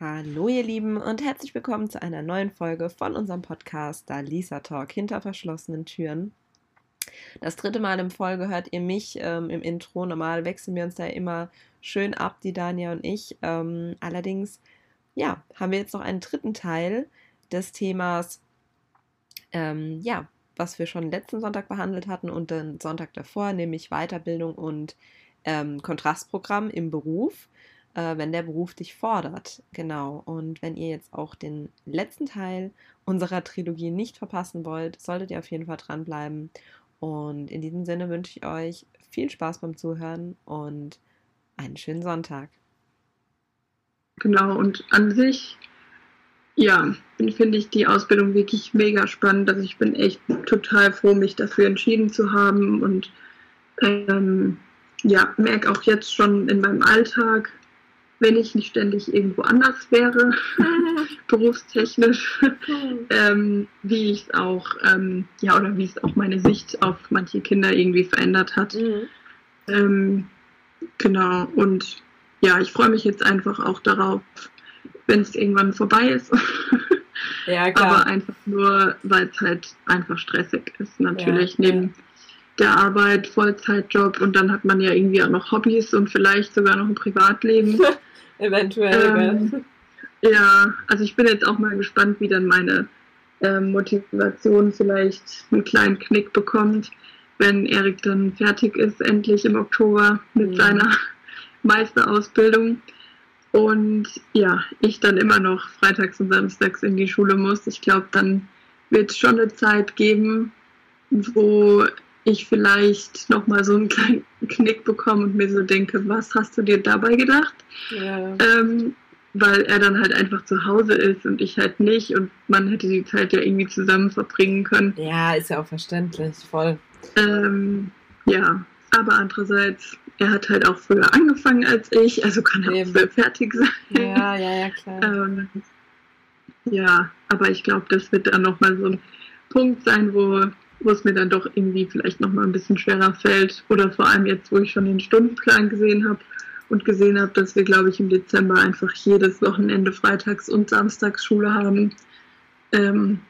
Hallo ihr Lieben und herzlich willkommen zu einer neuen Folge von unserem Podcast Da Lisa Talk hinter verschlossenen Türen. Das dritte Mal in Folge hört ihr mich ähm, im Intro. Normal wechseln wir uns da immer schön ab, die Dania und ich. Ähm, allerdings, ja, haben wir jetzt noch einen dritten Teil des Themas, ähm, ja, was wir schon letzten Sonntag behandelt hatten und den Sonntag davor, nämlich Weiterbildung und ähm, Kontrastprogramm im Beruf äh, wenn der Beruf dich fordert. Genau. Und wenn ihr jetzt auch den letzten Teil unserer Trilogie nicht verpassen wollt, solltet ihr auf jeden Fall dranbleiben. Und in diesem Sinne wünsche ich euch viel Spaß beim Zuhören und einen schönen Sonntag. Genau, und an sich, ja, finde ich die Ausbildung wirklich mega spannend. Also ich bin echt total froh, mich dafür entschieden zu haben und ähm, ja, merke auch jetzt schon in meinem Alltag, wenn ich nicht ständig irgendwo anders wäre, berufstechnisch, ähm, wie ich es auch, ähm, ja, oder wie es auch meine Sicht auf manche Kinder irgendwie verändert hat. Mhm. Ähm, genau, und ja, ich freue mich jetzt einfach auch darauf, wenn es irgendwann vorbei ist. ja, klar. Aber einfach nur, weil es halt einfach stressig ist, natürlich, ja, neben ja. der Arbeit, Vollzeitjob und dann hat man ja irgendwie auch noch Hobbys und vielleicht sogar noch ein Privatleben. Eventuell, ähm, Ja, also ich bin jetzt auch mal gespannt, wie dann meine ähm, Motivation vielleicht einen kleinen Knick bekommt, wenn Erik dann fertig ist, endlich im Oktober mit mhm. seiner Meisterausbildung. Und ja, ich dann immer noch freitags und samstags in die Schule muss. Ich glaube, dann wird es schon eine Zeit geben, wo ich vielleicht nochmal so einen kleinen Knick bekomme und mir so denke, was hast du dir dabei gedacht? Ja. Ähm, weil er dann halt einfach zu Hause ist und ich halt nicht und man hätte die Zeit ja irgendwie zusammen verbringen können. Ja, ist ja auch verständlich, voll. Ähm, ja, aber andererseits, er hat halt auch früher angefangen als ich, also kann er Eben. auch früher fertig sein. Ja, ja, ja, klar. ähm, ja, aber ich glaube, das wird dann nochmal so ein Punkt sein, wo wo es mir dann doch irgendwie vielleicht nochmal ein bisschen schwerer fällt. Oder vor allem jetzt, wo ich schon den Stundenplan gesehen habe und gesehen habe, dass wir, glaube ich, im Dezember einfach jedes Wochenende Freitags- und Samstagsschule haben, ähm,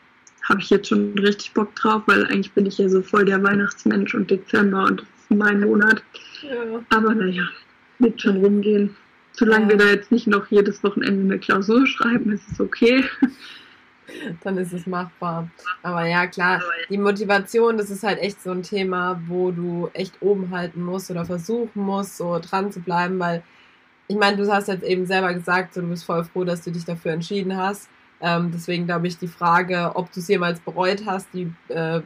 habe ich jetzt schon richtig Bock drauf, weil eigentlich bin ich ja so voll der Weihnachtsmensch und Dezember und das ist mein Monat. Ja. Aber naja, wird schon rumgehen. Solange ja. wir da jetzt nicht noch jedes Wochenende eine Klausur schreiben, ist es okay. dann ist es machbar. Aber ja, klar, die Motivation, das ist halt echt so ein Thema, wo du echt oben halten musst oder versuchen musst, so dran zu bleiben, weil ich meine, du hast jetzt eben selber gesagt, so, du bist voll froh, dass du dich dafür entschieden hast. Ähm, deswegen glaube ich, die Frage, ob du es jemals bereut hast, die äh,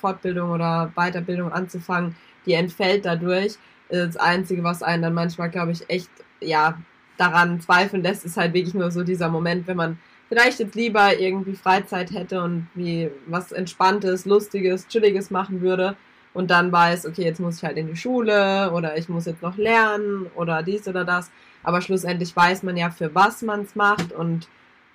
Fortbildung oder Weiterbildung anzufangen, die entfällt dadurch. Das Einzige, was einen dann manchmal, glaube ich, echt, ja, daran zweifeln lässt, ist halt wirklich nur so dieser Moment, wenn man vielleicht jetzt lieber irgendwie Freizeit hätte und wie was Entspanntes, Lustiges, Chilliges machen würde und dann weiß, okay, jetzt muss ich halt in die Schule oder ich muss jetzt noch lernen oder dies oder das. Aber schlussendlich weiß man ja, für was man es macht und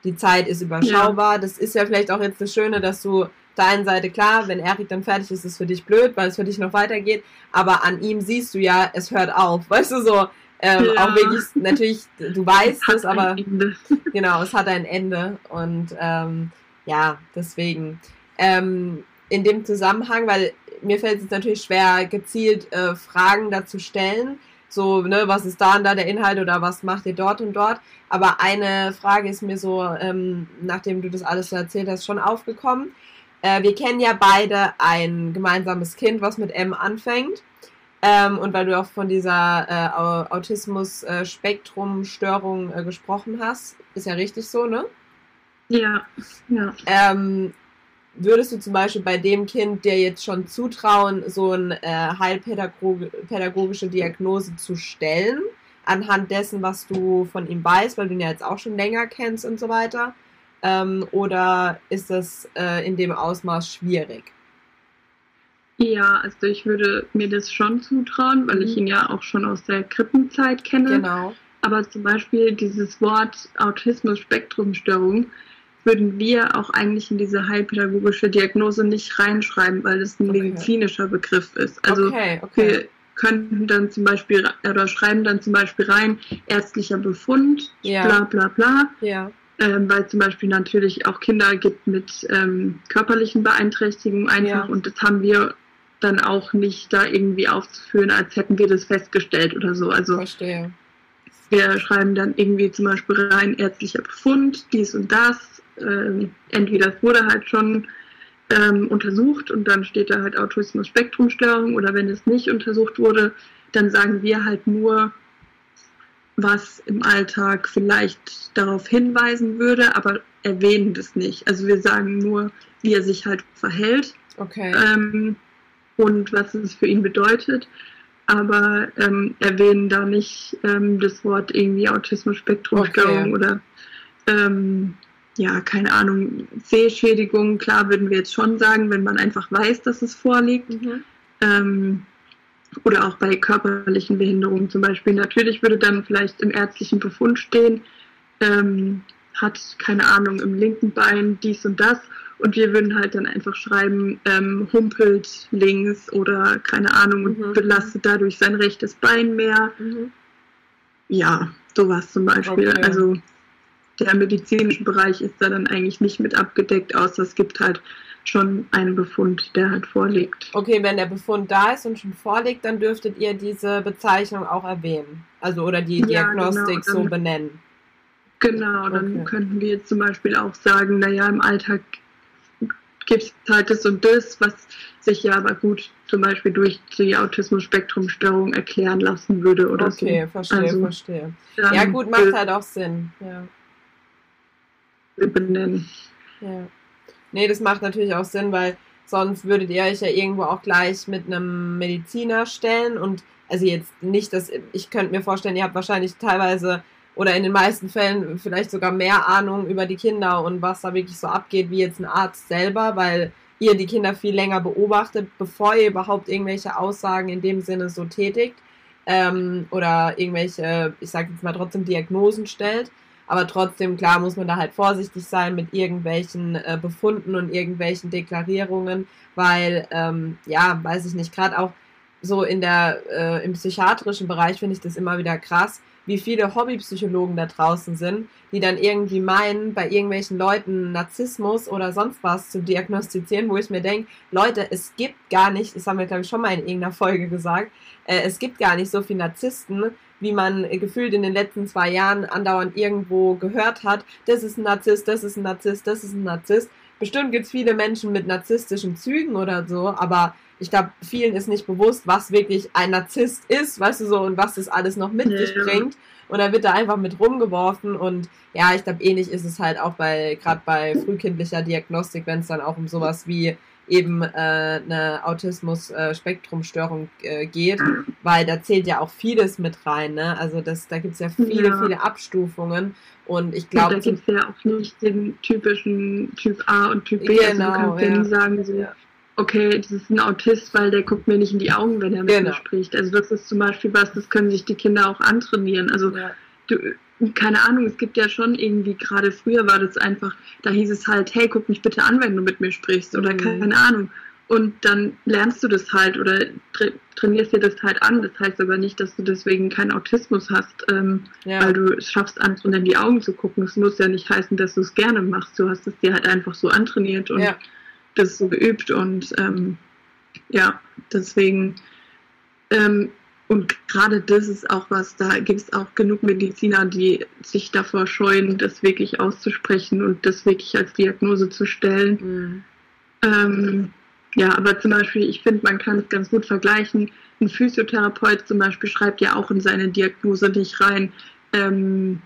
die Zeit ist überschaubar. Ja. Das ist ja vielleicht auch jetzt das Schöne, dass du der einen Seite klar, wenn Erik dann fertig ist, ist es für dich blöd, weil es für dich noch weitergeht. Aber an ihm siehst du ja, es hört auf. Weißt du so, ähm, ja. Auch wirklich, natürlich, du weißt es, aber genau, es hat ein Ende. Und ähm, ja, deswegen. Ähm, in dem Zusammenhang, weil mir fällt es natürlich schwer, gezielt äh, Fragen dazu stellen. So, ne, was ist da und da der Inhalt oder was macht ihr dort und dort? Aber eine Frage ist mir so, ähm, nachdem du das alles so erzählt hast, schon aufgekommen. Äh, wir kennen ja beide ein gemeinsames Kind, was mit M anfängt. Ähm, und weil du auch von dieser äh, Autismus-Spektrum-Störung äh, gesprochen hast, ist ja richtig so, ne? Ja, ja. Ähm, würdest du zum Beispiel bei dem Kind dir jetzt schon zutrauen, so eine äh, heilpädagogische Diagnose zu stellen, anhand dessen, was du von ihm weißt, weil du ihn ja jetzt auch schon länger kennst und so weiter? Ähm, oder ist das äh, in dem Ausmaß schwierig? Ja, also ich würde mir das schon zutrauen, weil mhm. ich ihn ja auch schon aus der Krippenzeit kenne. Genau. Aber zum Beispiel dieses Wort Autismus-Spektrum-Störung würden wir auch eigentlich in diese heilpädagogische Diagnose nicht reinschreiben, weil das ein okay. medizinischer Begriff ist. Also okay, okay. wir könnten dann zum Beispiel oder schreiben dann zum Beispiel rein, ärztlicher Befund, ja. bla bla bla. Ja. Ähm, weil zum Beispiel natürlich auch Kinder gibt mit ähm, körperlichen Beeinträchtigungen einfach ja. und das haben wir dann auch nicht da irgendwie aufzuführen, als hätten wir das festgestellt oder so. Also Verstehe. wir schreiben dann irgendwie zum Beispiel rein ärztlicher Befund, dies und das. Ähm, entweder es wurde halt schon ähm, untersucht und dann steht da halt Autismus-Spektrumstörung oder wenn es nicht untersucht wurde, dann sagen wir halt nur, was im Alltag vielleicht darauf hinweisen würde, aber erwähnen das nicht. Also wir sagen nur, wie er sich halt verhält okay. ähm, und was es für ihn bedeutet, aber ähm, erwähnen da nicht ähm, das Wort irgendwie Autismus-Spektrumstörung okay. oder ähm, ja, keine Ahnung, Sehschädigung, klar würden wir jetzt schon sagen, wenn man einfach weiß, dass es vorliegt. Mhm. Ähm, oder auch bei körperlichen Behinderungen zum Beispiel. Natürlich würde dann vielleicht im ärztlichen Befund stehen, ähm, hat keine Ahnung im linken Bein dies und das und wir würden halt dann einfach schreiben, ähm, humpelt links oder keine Ahnung und mhm. belastet dadurch sein rechtes Bein mehr. Mhm. Ja, sowas zum Beispiel. Okay. Also der medizinische Bereich ist da dann eigentlich nicht mit abgedeckt, außer es gibt halt schon einen Befund, der halt vorliegt. Okay, wenn der Befund da ist und schon vorliegt, dann dürftet ihr diese Bezeichnung auch erwähnen. Also oder die Diagnostik ja, genau, dann, so benennen. Genau, dann okay. könnten wir jetzt zum Beispiel auch sagen, naja, im Alltag gibt es halt das und das, was sich ja aber gut zum Beispiel durch die Autismus-Spektrum-Störung erklären lassen würde oder okay, so. Okay, verstehe, also, verstehe. Ja gut, macht halt auch Sinn. Ja benennen. Ja. Nee, das macht natürlich auch Sinn, weil sonst würdet ihr euch ja irgendwo auch gleich mit einem Mediziner stellen und also jetzt nicht, dass ich könnte mir vorstellen, ihr habt wahrscheinlich teilweise oder in den meisten Fällen vielleicht sogar mehr Ahnung über die Kinder und was da wirklich so abgeht, wie jetzt ein Arzt selber, weil ihr die Kinder viel länger beobachtet, bevor ihr überhaupt irgendwelche Aussagen in dem Sinne so tätigt ähm, oder irgendwelche, ich sage jetzt mal trotzdem Diagnosen stellt. Aber trotzdem, klar, muss man da halt vorsichtig sein mit irgendwelchen äh, Befunden und irgendwelchen Deklarierungen, weil, ähm, ja, weiß ich nicht, gerade auch so in der, äh, im psychiatrischen Bereich finde ich das immer wieder krass, wie viele Hobbypsychologen da draußen sind, die dann irgendwie meinen, bei irgendwelchen Leuten Narzissmus oder sonst was zu diagnostizieren, wo ich mir denke, Leute, es gibt gar nicht, das haben wir glaube ich schon mal in irgendeiner Folge gesagt, äh, es gibt gar nicht so viele Narzissten, wie man gefühlt in den letzten zwei Jahren andauernd irgendwo gehört hat, das ist ein Narzisst, das ist ein Narzisst, das ist ein Narzisst. Bestimmt gibt es viele Menschen mit narzisstischen Zügen oder so, aber ich glaube, vielen ist nicht bewusst, was wirklich ein Narzisst ist, weißt du so, und was das alles noch mit sich bringt. Und da wird da einfach mit rumgeworfen und ja, ich glaube, ähnlich ist es halt auch bei, gerade bei frühkindlicher Diagnostik, wenn es dann auch um sowas wie eben äh, eine Autismus-Spektrumstörung äh, geht, weil da zählt ja auch vieles mit rein. Ne? Also das, da gibt es ja viele, ja. viele Abstufungen. Und ich glaube. Da gibt es ja auch nicht den typischen Typ A und Typ B. Genau, also du genau, kannst ja, ja nicht sagen, so, ja. okay, das ist ein Autist, weil der guckt mir nicht in die Augen, wenn er mit genau. mir spricht. Also das ist zum Beispiel was, das können sich die Kinder auch antrainieren. Also du, keine Ahnung, es gibt ja schon irgendwie, gerade früher war das einfach, da hieß es halt, hey, guck mich bitte an, wenn du mit mir sprichst oder mhm. keine Ahnung. Und dann lernst du das halt oder tra trainierst dir das halt an. Das heißt aber nicht, dass du deswegen keinen Autismus hast, ähm, ja. weil du es schaffst, anderen in die Augen zu gucken. Es muss ja nicht heißen, dass du es gerne machst. Du hast es dir halt einfach so antrainiert und ja. das so geübt. Und ähm, ja, deswegen ähm, und gerade das ist auch was, da gibt es auch genug Mediziner, die sich davor scheuen, das wirklich auszusprechen und das wirklich als Diagnose zu stellen. Mhm. Ähm, ja, aber zum Beispiel, ich finde, man kann es ganz gut vergleichen. Ein Physiotherapeut zum Beispiel schreibt ja auch in seine Diagnose nicht rein, ähm,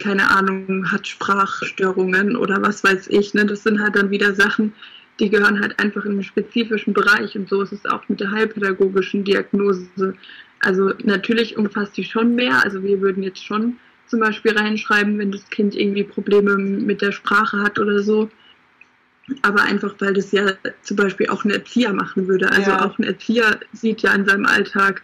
keine Ahnung, hat Sprachstörungen oder was weiß ich. Ne? Das sind halt dann wieder Sachen, die gehören halt einfach in einen spezifischen Bereich und so ist es auch mit der heilpädagogischen Diagnose. Also natürlich umfasst die schon mehr. Also wir würden jetzt schon zum Beispiel reinschreiben, wenn das Kind irgendwie Probleme mit der Sprache hat oder so. Aber einfach, weil das ja zum Beispiel auch ein Erzieher machen würde. Also ja. auch ein Erzieher sieht ja in seinem Alltag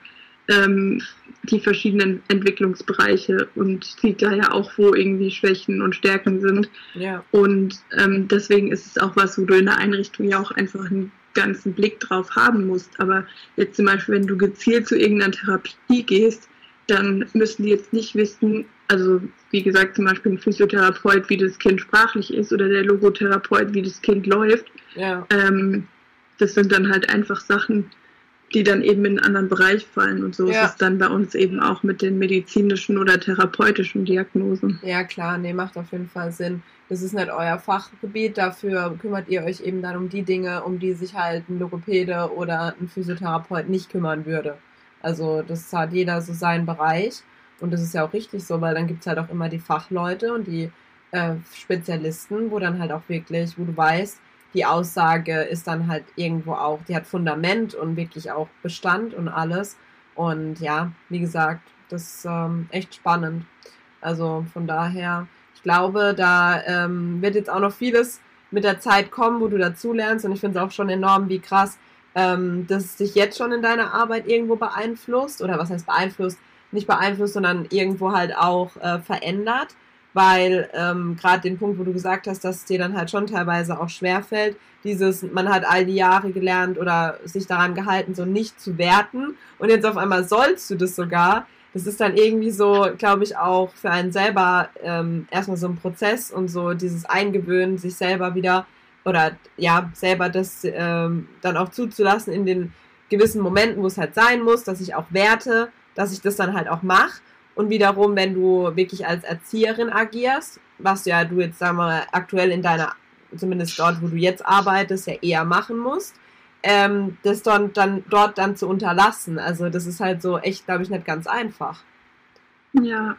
ähm, die verschiedenen Entwicklungsbereiche und sieht da ja auch, wo irgendwie Schwächen und Stärken sind. Ja. Und ähm, deswegen ist es auch was, wo du in der Einrichtung ja auch einfach einen ganzen Blick drauf haben musst. Aber jetzt zum Beispiel, wenn du gezielt zu irgendeiner Therapie gehst, dann müssen die jetzt nicht wissen, also wie gesagt, zum Beispiel ein Physiotherapeut, wie das Kind sprachlich ist oder der Logotherapeut, wie das Kind läuft. Ja. Ähm, das sind dann halt einfach Sachen, die dann eben in einen anderen Bereich fallen. Und so ja. ist es dann bei uns eben auch mit den medizinischen oder therapeutischen Diagnosen. Ja, klar, nee, macht auf jeden Fall Sinn. Das ist nicht euer Fachgebiet, dafür kümmert ihr euch eben dann um die Dinge, um die sich halt ein Logopäde oder ein Physiotherapeut nicht kümmern würde. Also das hat jeder so seinen Bereich und das ist ja auch richtig so, weil dann gibt es halt auch immer die Fachleute und die äh, Spezialisten, wo dann halt auch wirklich, wo du weißt, die Aussage ist dann halt irgendwo auch, die hat Fundament und wirklich auch Bestand und alles. Und ja, wie gesagt, das ist ähm, echt spannend. Also von daher, ich glaube, da ähm, wird jetzt auch noch vieles mit der Zeit kommen, wo du dazulernst. Und ich finde es auch schon enorm, wie krass ähm, das dich jetzt schon in deiner Arbeit irgendwo beeinflusst. Oder was heißt beeinflusst? Nicht beeinflusst, sondern irgendwo halt auch äh, verändert. Weil ähm, gerade den Punkt, wo du gesagt hast, dass es dir dann halt schon teilweise auch schwerfällt, dieses, man hat all die Jahre gelernt oder sich daran gehalten, so nicht zu werten. Und jetzt auf einmal sollst du das sogar das ist dann irgendwie so, glaube ich, auch für einen selber ähm, erstmal so ein Prozess und so dieses Eingewöhnen, sich selber wieder oder ja, selber das ähm, dann auch zuzulassen in den gewissen Momenten, wo es halt sein muss, dass ich auch werte, dass ich das dann halt auch mache. Und wiederum, wenn du wirklich als Erzieherin agierst, was ja du jetzt, sagen wir mal, aktuell in deiner, zumindest dort, wo du jetzt arbeitest, ja eher machen musst, ähm, das dann, dann dort dann zu unterlassen. Also das ist halt so echt, glaube ich, nicht ganz einfach. Ja.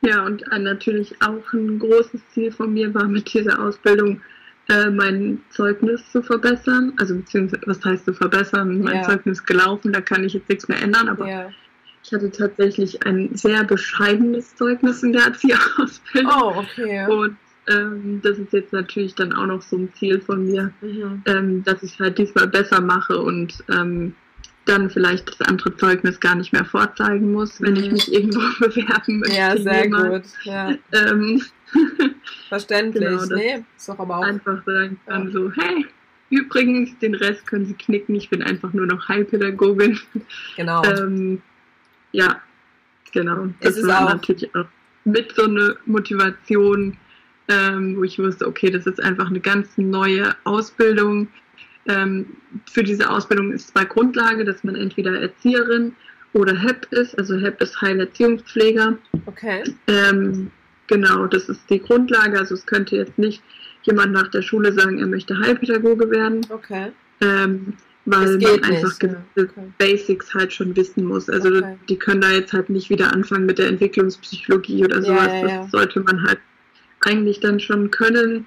Ja, und äh, natürlich auch ein großes Ziel von mir war mit dieser Ausbildung, äh, mein Zeugnis zu verbessern. Also beziehungsweise, was heißt zu verbessern? Mein ja. Zeugnis gelaufen, da kann ich jetzt nichts mehr ändern, aber ja. Ich hatte tatsächlich ein sehr bescheidenes Zeugnis in der Erzieherausbildung. Oh, okay. Und ähm, das ist jetzt natürlich dann auch noch so ein Ziel von mir, mhm. ähm, dass ich halt diesmal besser mache und ähm, dann vielleicht das andere Zeugnis gar nicht mehr vorzeigen muss, wenn mhm. ich mich irgendwo bewerben möchte. Ja, sehr gut. Ja. Ähm, Verständlich. Genau, nee, ist doch aber auch. Einfach sagen kann ja. so, hey, übrigens, den Rest können Sie knicken, ich bin einfach nur noch Heilpädagogin. Genau. Ja, genau. Das ist war auch natürlich auch mit so einer Motivation, ähm, wo ich wusste, okay, das ist einfach eine ganz neue Ausbildung. Ähm, für diese Ausbildung ist zwar Grundlage, dass man entweder Erzieherin oder HEP ist, also HEP ist Heilerziehungspfleger. Okay. Ähm, genau, das ist die Grundlage. Also es könnte jetzt nicht jemand nach der Schule sagen, er möchte Heilpädagoge werden. Okay. Ähm, weil man einfach gewisse ja. okay. Basics halt schon wissen muss. Also okay. die können da jetzt halt nicht wieder anfangen mit der Entwicklungspsychologie oder sowas. Ja, ja, das sollte man halt eigentlich dann schon können.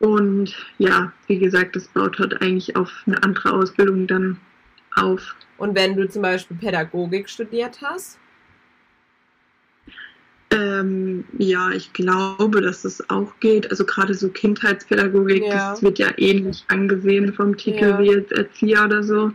Und ja, wie gesagt, das baut halt eigentlich auf eine andere Ausbildung dann auf. Und wenn du zum Beispiel Pädagogik studiert hast? Ähm, ja, ich glaube, dass das auch geht. Also gerade so Kindheitspädagogik, ja. das wird ja ähnlich angesehen vom Titel ja. wie jetzt Erzieher oder so.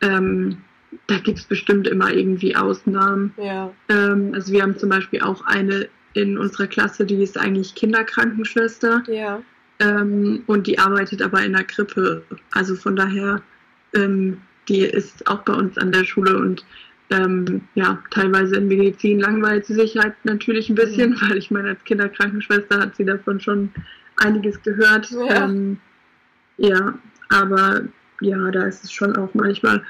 Ähm, da gibt es bestimmt immer irgendwie Ausnahmen. Ja. Ähm, also wir haben zum Beispiel auch eine in unserer Klasse, die ist eigentlich Kinderkrankenschwester. Ja. Ähm, und die arbeitet aber in der Krippe. Also von daher, ähm, die ist auch bei uns an der Schule und ähm, ja, teilweise in Medizin langweilt sie sich halt natürlich ein bisschen, mhm. weil ich meine, als Kinderkrankenschwester hat sie davon schon einiges gehört. Ja, ähm, ja aber ja, da ist es schon auch manchmal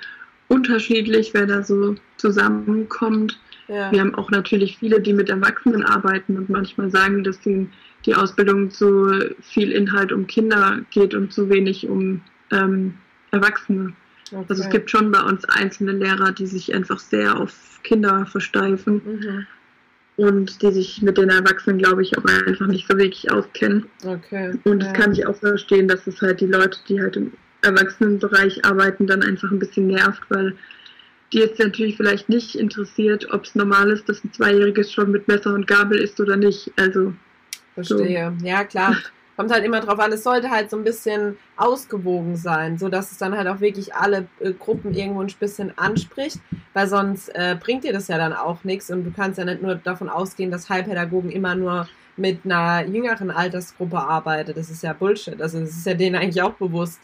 unterschiedlich, wer da so zusammenkommt. Ja. Wir haben auch natürlich viele, die mit Erwachsenen arbeiten und manchmal sagen, dass die, die Ausbildung zu viel Inhalt um Kinder geht und zu wenig um ähm, Erwachsene. Okay. Also es gibt schon bei uns einzelne Lehrer, die sich einfach sehr auf Kinder versteifen mhm. und die sich mit den Erwachsenen, glaube ich, auch einfach nicht so wirklich auskennen. Okay. Und das ja. kann ich auch verstehen, dass es halt die Leute, die halt im Erwachsenenbereich arbeiten, dann einfach ein bisschen nervt, weil die jetzt natürlich vielleicht nicht interessiert, ob es normal ist, dass ein Zweijähriges schon mit Messer und Gabel ist oder nicht. Also. Verstehe. So. Ja, klar. Kommt halt immer drauf an, es sollte halt so ein bisschen ausgewogen sein, so dass es dann halt auch wirklich alle äh, Gruppen irgendwo ein bisschen anspricht, weil sonst äh, bringt dir das ja dann auch nichts und du kannst ja nicht nur davon ausgehen, dass Heilpädagogen immer nur mit einer jüngeren Altersgruppe arbeiten. Das ist ja Bullshit. Also das ist ja denen eigentlich auch bewusst.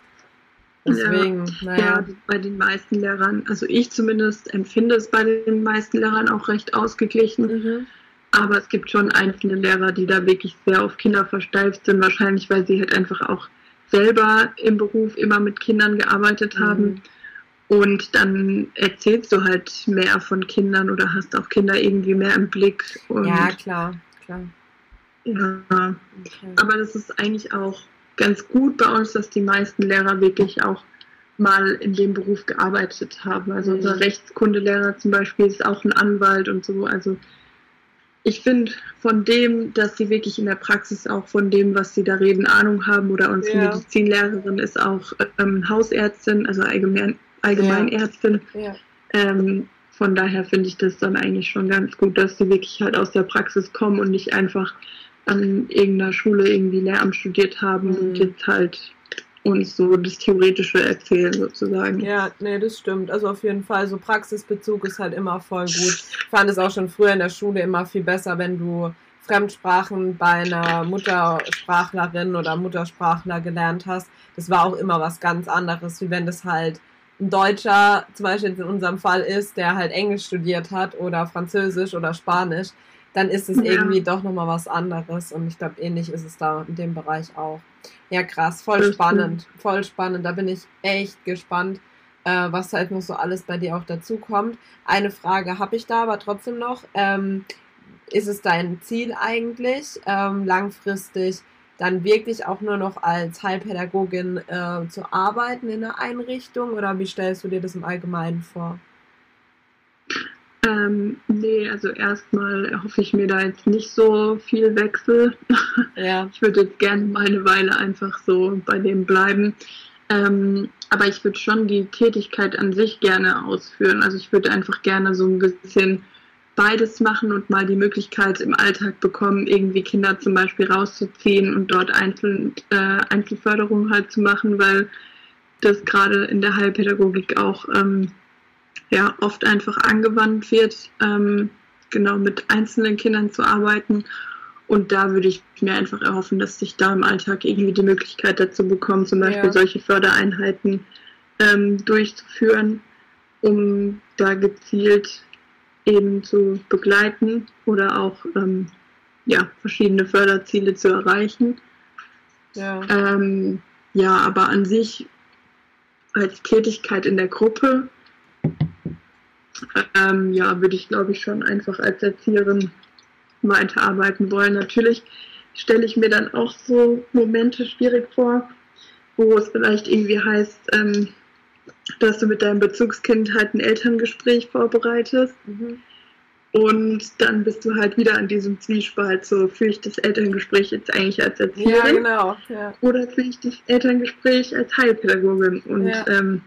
Deswegen, ja, naja. Ja, bei den meisten Lehrern, also ich zumindest empfinde es bei den meisten Lehrern auch recht ausgeglichen. Mhm. Aber es gibt schon einzelne Lehrer, die da wirklich sehr auf Kinder versteift sind, wahrscheinlich weil sie halt einfach auch selber im Beruf immer mit Kindern gearbeitet mhm. haben. Und dann erzählst du halt mehr von Kindern oder hast auch Kinder irgendwie mehr im Blick. ja, klar, klar. Ja, okay. aber das ist eigentlich auch ganz gut bei uns, dass die meisten Lehrer wirklich auch mal in dem Beruf gearbeitet haben. Also mhm. unser Rechtskundelehrer zum Beispiel ist auch ein Anwalt und so. Also ich finde von dem, dass sie wirklich in der Praxis auch von dem, was sie da reden, Ahnung haben oder unsere ja. Medizinlehrerin ist auch ähm, Hausärztin, also allgemein, Allgemeinärztin. Ja. Ähm, von daher finde ich das dann eigentlich schon ganz gut, dass sie wirklich halt aus der Praxis kommen und nicht einfach an irgendeiner Schule irgendwie Lehramt studiert haben mhm. und jetzt halt uns so das Theoretische erzählen sozusagen. Ja, nee, das stimmt. Also auf jeden Fall, so Praxisbezug ist halt immer voll gut. Ich fand es auch schon früher in der Schule immer viel besser, wenn du Fremdsprachen bei einer Muttersprachlerin oder Muttersprachler gelernt hast. Das war auch immer was ganz anderes, wie wenn das halt ein Deutscher, zum Beispiel in unserem Fall ist, der halt Englisch studiert hat oder Französisch oder Spanisch dann ist es ja. irgendwie doch nochmal was anderes. Und ich glaube, ähnlich ist es da in dem Bereich auch. Ja, krass, voll das spannend, stimmt. voll spannend. Da bin ich echt gespannt, äh, was halt noch so alles bei dir auch dazu kommt. Eine Frage habe ich da aber trotzdem noch. Ähm, ist es dein Ziel eigentlich, ähm, langfristig dann wirklich auch nur noch als Heilpädagogin äh, zu arbeiten in der Einrichtung oder wie stellst du dir das im Allgemeinen vor? Ähm, nee, also erstmal hoffe ich mir da jetzt nicht so viel Wechsel. Ja. Ich würde jetzt gerne mal eine Weile einfach so bei dem bleiben. Ähm, aber ich würde schon die Tätigkeit an sich gerne ausführen. Also ich würde einfach gerne so ein bisschen beides machen und mal die Möglichkeit im Alltag bekommen, irgendwie Kinder zum Beispiel rauszuziehen und dort Einzel, äh, Einzelförderung halt zu machen, weil das gerade in der Heilpädagogik auch ähm, ja oft einfach angewandt wird, ähm, genau mit einzelnen Kindern zu arbeiten. Und da würde ich mir einfach erhoffen, dass ich da im Alltag irgendwie die Möglichkeit dazu bekomme, zum Beispiel ja. solche Fördereinheiten ähm, durchzuführen, um da gezielt eben zu begleiten oder auch ähm, ja, verschiedene Förderziele zu erreichen. Ja. Ähm, ja, aber an sich als Tätigkeit in der Gruppe ähm, ja, würde ich glaube ich schon einfach als Erzieherin weiterarbeiten wollen. Natürlich stelle ich mir dann auch so Momente schwierig vor, wo es vielleicht irgendwie heißt, ähm, dass du mit deinem Bezugskind halt ein Elterngespräch vorbereitest. Mhm. Und dann bist du halt wieder an diesem Zwiespalt, so fühle ich das Elterngespräch jetzt eigentlich als Erzieherin? Ja, genau. Ja. Oder fühle ich das Elterngespräch als Heilpädagogin? Und ja. ähm,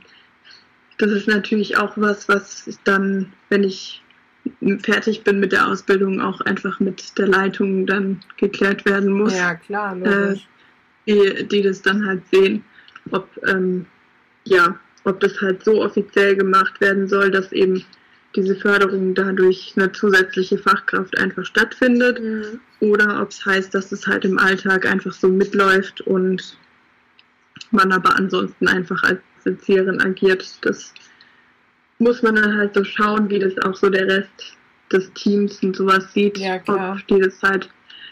das ist natürlich auch was, was dann, wenn ich fertig bin mit der Ausbildung, auch einfach mit der Leitung dann geklärt werden muss. Ja, klar, Äh, die, die das dann halt sehen, ob, ähm, ja, ob das halt so offiziell gemacht werden soll, dass eben diese Förderung dadurch eine zusätzliche Fachkraft einfach stattfindet mhm. oder ob es heißt, dass es halt im Alltag einfach so mitläuft und man aber ansonsten einfach als Erzieherin agiert. Das muss man dann halt so schauen, wie das auch so der Rest des Teams und sowas sieht. Ja, klar. Ob die das halt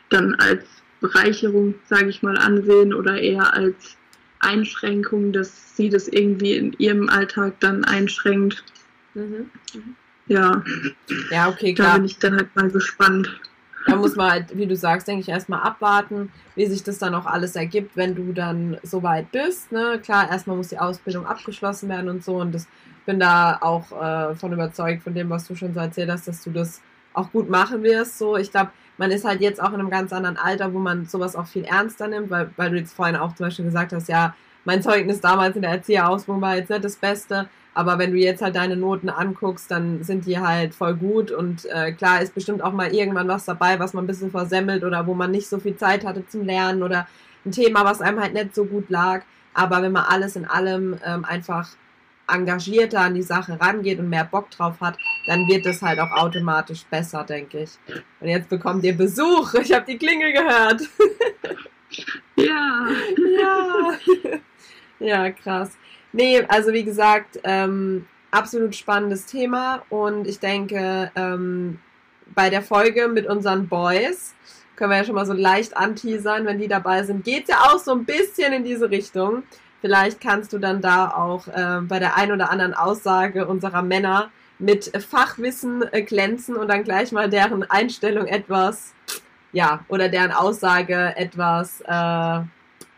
dann als Bereicherung, sage ich mal, ansehen oder eher als Einschränkung, dass sie das irgendwie in ihrem Alltag dann einschränkt. Mhm. Mhm. Ja. Ja, okay, klar. Da bin ich dann halt mal gespannt. Da muss man halt, wie du sagst, denke ich, erstmal abwarten, wie sich das dann auch alles ergibt, wenn du dann soweit bist. Ne? Klar, erstmal muss die Ausbildung abgeschlossen werden und so. Und das bin da auch äh, von überzeugt, von dem, was du schon so erzählt hast, dass du das auch gut machen wirst. So, ich glaube, man ist halt jetzt auch in einem ganz anderen Alter, wo man sowas auch viel ernster nimmt, weil, weil du jetzt vorhin auch zum Beispiel gesagt hast, ja, mein Zeugnis damals in der Erzieherausbildung war jetzt nicht das Beste, aber wenn du jetzt halt deine Noten anguckst, dann sind die halt voll gut und äh, klar ist bestimmt auch mal irgendwann was dabei, was man ein bisschen versemmelt oder wo man nicht so viel Zeit hatte zum Lernen oder ein Thema, was einem halt nicht so gut lag. Aber wenn man alles in allem ähm, einfach engagierter an die Sache rangeht und mehr Bock drauf hat, dann wird es halt auch automatisch besser, denke ich. Und jetzt bekommt ihr Besuch. Ich habe die Klingel gehört. Ja. ja. Ja, krass. Nee, also wie gesagt, ähm, absolut spannendes Thema und ich denke, ähm, bei der Folge mit unseren Boys können wir ja schon mal so leicht anteasern, wenn die dabei sind, geht ja auch so ein bisschen in diese Richtung. Vielleicht kannst du dann da auch äh, bei der ein oder anderen Aussage unserer Männer mit Fachwissen äh, glänzen und dann gleich mal deren Einstellung etwas, ja, oder deren Aussage etwas, äh,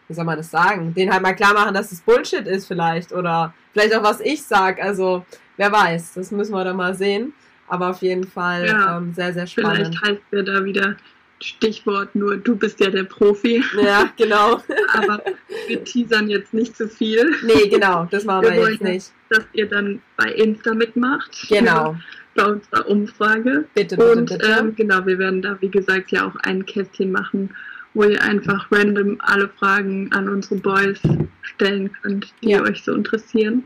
wie soll man das sagen, den halt mal klar machen, dass es Bullshit ist vielleicht oder vielleicht auch was ich sag. Also wer weiß, das müssen wir dann mal sehen. Aber auf jeden Fall ja, ähm, sehr, sehr spannend. Vielleicht heißt wir da wieder Stichwort nur, du bist ja der Profi. Ja, genau. Aber wir teasern jetzt nicht zu viel. Nee, genau, das machen wir, wir jetzt nicht. Dass ihr dann bei Insta mitmacht. Genau. Bei unserer Umfrage. Bitte, bitte, Und bitte. Ähm, genau, wir werden da, wie gesagt, ja auch ein Kästchen machen, wo ihr einfach random alle Fragen an unsere Boys stellen könnt, die ja. euch so interessieren.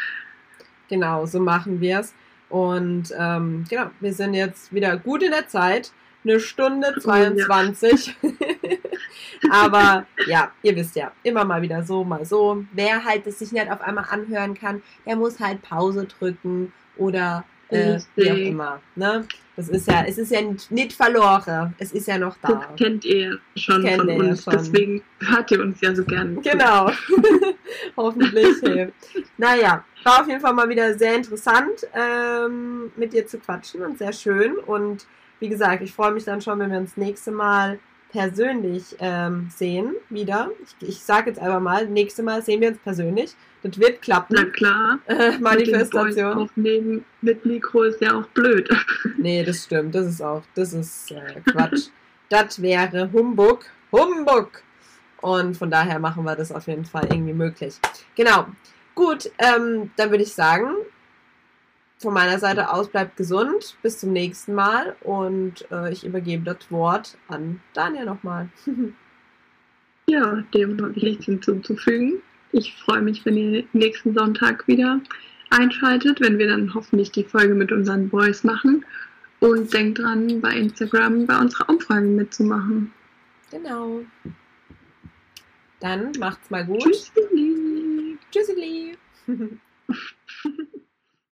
genau, so machen wir es. Und ähm, genau, wir sind jetzt wieder gut in der Zeit eine Stunde 22. Ja. Aber ja, ihr wisst ja, immer mal wieder so, mal so. Wer halt es sich nicht auf einmal anhören kann, der muss halt Pause drücken oder äh, wie auch immer. Ne? Das ist ja, es ist ja nicht verloren. Es ist ja noch da. Das kennt ihr schon von uns. Ja schon. Deswegen hört ihr uns ja so gerne. Genau. Hoffentlich. Hey. Naja, war auf jeden Fall mal wieder sehr interessant, ähm, mit dir zu quatschen und sehr schön. Und wie gesagt, ich freue mich dann schon, wenn wir uns nächste Mal persönlich ähm, sehen wieder. Ich, ich sage jetzt einfach mal, nächste Mal sehen wir uns persönlich. Das wird klappen. Na klar. Äh, Manifestation. Mit aufnehmen mit Mikro ist ja auch blöd. nee, das stimmt. Das ist auch, das ist äh, Quatsch. das wäre Humbug. Humbug! Und von daher machen wir das auf jeden Fall irgendwie möglich. Genau. Gut, ähm, dann würde ich sagen, von meiner Seite aus bleibt gesund. Bis zum nächsten Mal und äh, ich übergebe das Wort an Daniel nochmal. ja, dem habe ich nichts hinzuzufügen. Ich freue mich, wenn ihr nächsten Sonntag wieder einschaltet, wenn wir dann hoffentlich die Folge mit unseren Boys machen. Und denkt dran, bei Instagram bei unserer Umfrage mitzumachen. Genau. Dann macht's mal gut. Tschüssili. Tschüssili.